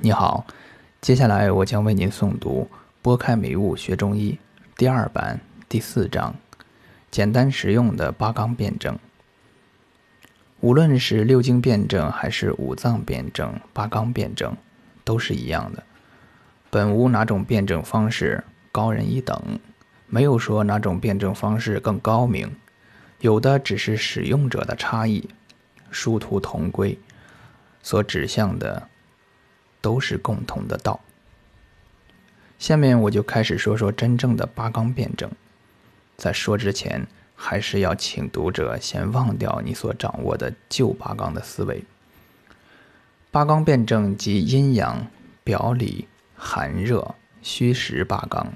你好，接下来我将为您诵读《拨开迷雾学中医》第二版第四章，简单实用的八纲辩证。无论是六经辩证还是五脏辩证、八纲辩证，都是一样的。本无哪种辩证方式高人一等，没有说哪种辩证方式更高明，有的只是使用者的差异，殊途同归，所指向的。都是共同的道。下面我就开始说说真正的八纲辩证。在说之前，还是要请读者先忘掉你所掌握的旧八纲的思维。八纲辩证即阴阳、表里、寒热、虚实八纲，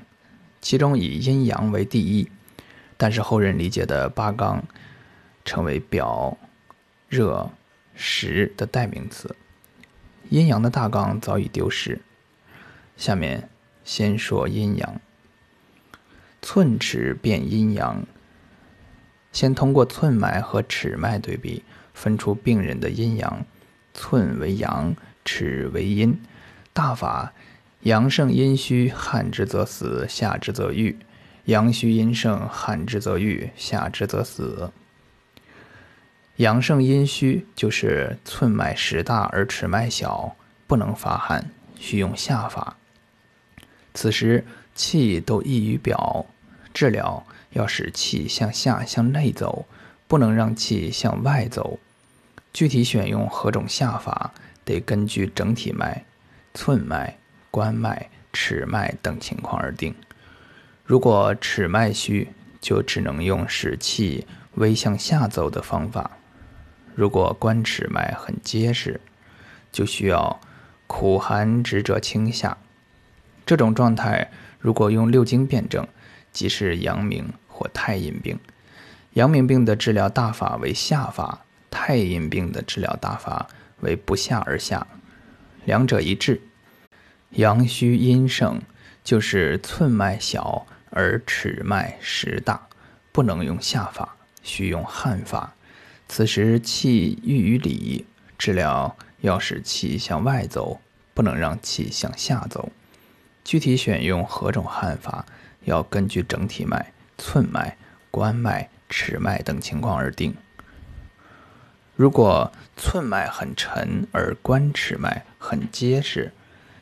其中以阴阳为第一，但是后人理解的八纲成为表、热、实的代名词。阴阳的大纲早已丢失。下面先说阴阳。寸尺辨阴阳。先通过寸脉和尺脉对比，分出病人的阴阳。寸为阳，尺为阴。大法：阳盛阴虚，汗之则死，下之则愈；阳虚阴盛，汗之则愈，下之则死。阳盛阴虚，就是寸脉实大而尺脉小，不能发汗，需用下法。此时气都溢于表，治疗要使气向下向内走，不能让气向外走。具体选用何种下法，得根据整体脉、寸脉、关脉、尺脉等情况而定。如果尺脉虚，就只能用使气微向下走的方法。如果关尺脉很结实，就需要苦寒直者清下。这种状态，如果用六经辩证，即是阳明或太阴病。阳明病的治疗大法为下法，太阴病的治疗大法为不下而下，两者一致。阳虚阴盛，就是寸脉小而尺脉实大，不能用下法，需用汗法。此时气郁于里，治疗要使气向外走，不能让气向下走。具体选用何种汗法，要根据整体脉、寸脉、关脉、尺脉等情况而定。如果寸脉很沉而关尺脉很结实，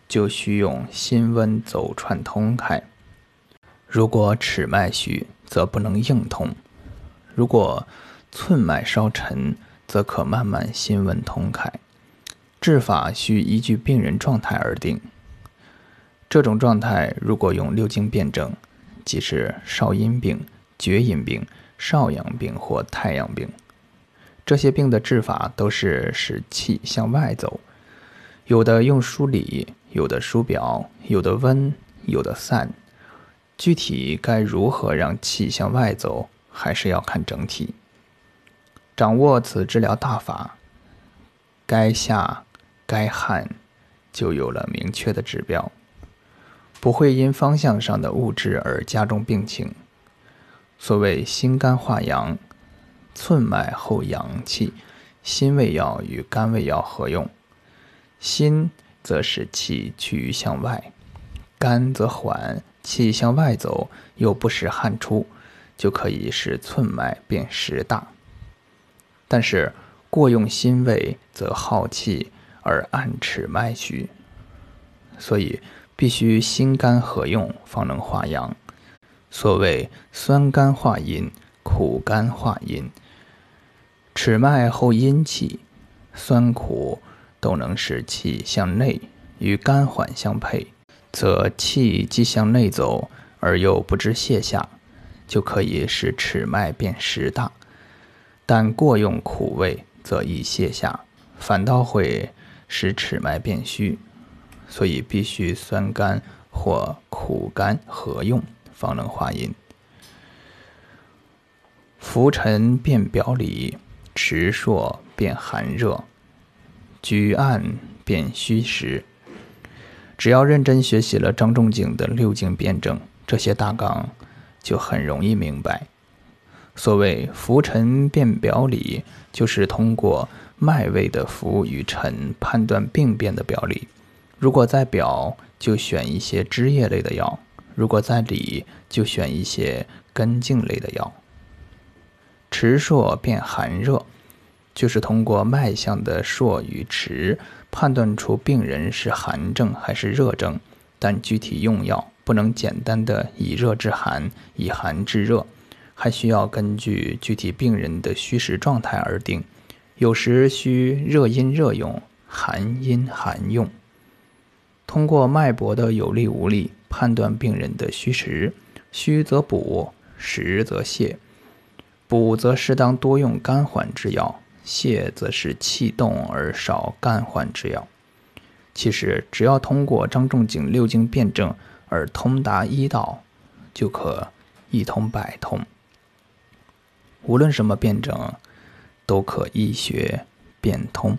就需用心温走串通开；如果尺脉虚，则不能硬通。如果寸脉稍沉，则可慢慢心温通开。治法需依据病人状态而定。这种状态如果用六经辩证，即是少阴病、厥阴病、少阳病或太阳病。这些病的治法都是使气向外走，有的用疏里，有的疏表，有的温，有的散。具体该如何让气向外走，还是要看整体。掌握此治疗大法，该下该汗就有了明确的指标，不会因方向上的物质而加重病情。所谓心肝化阳，寸脉后阳气，心胃药与肝胃药合用。心则使气趋于向外，肝则缓气向外走，又不使汗出，就可以使寸脉变实大。但是过用心胃则耗气而暗齿脉虚，所以必须心肝合用方能化阳。所谓酸甘化阴，苦甘化阴。尺脉后阴气，酸苦都能使气向内，与肝缓相配，则气既向内走而又不知泻下，就可以使尺脉变实大。但过用苦味，则易泻下，反倒会使尺脉变虚，所以必须酸甘或苦甘合用，方能化阴。浮沉变表里，迟硕变寒热，举暗变虚实。只要认真学习了张仲景的六经辩证，这些大纲就很容易明白。所谓浮沉辨表里，就是通过脉位的浮与沉判断病变的表里。如果在表，就选一些枝叶类的药；如果在里，就选一些根茎类的药。迟朔辨寒热，就是通过脉象的朔与迟，判断出病人是寒症还是热症。但具体用药不能简单的以热治寒，以寒治热，还需要根据具体病人的虚实状态而定。有时需热阴热用，寒阴寒用。通过脉搏的有力无力，判断病人的虚实。虚则补，实则泻。补则适当多用肝缓之药，泻则是气动而少肝缓之药。其实，只要通过张仲景六经辩证而通达医道，就可一通百通。无论什么辩证，都可易学变通。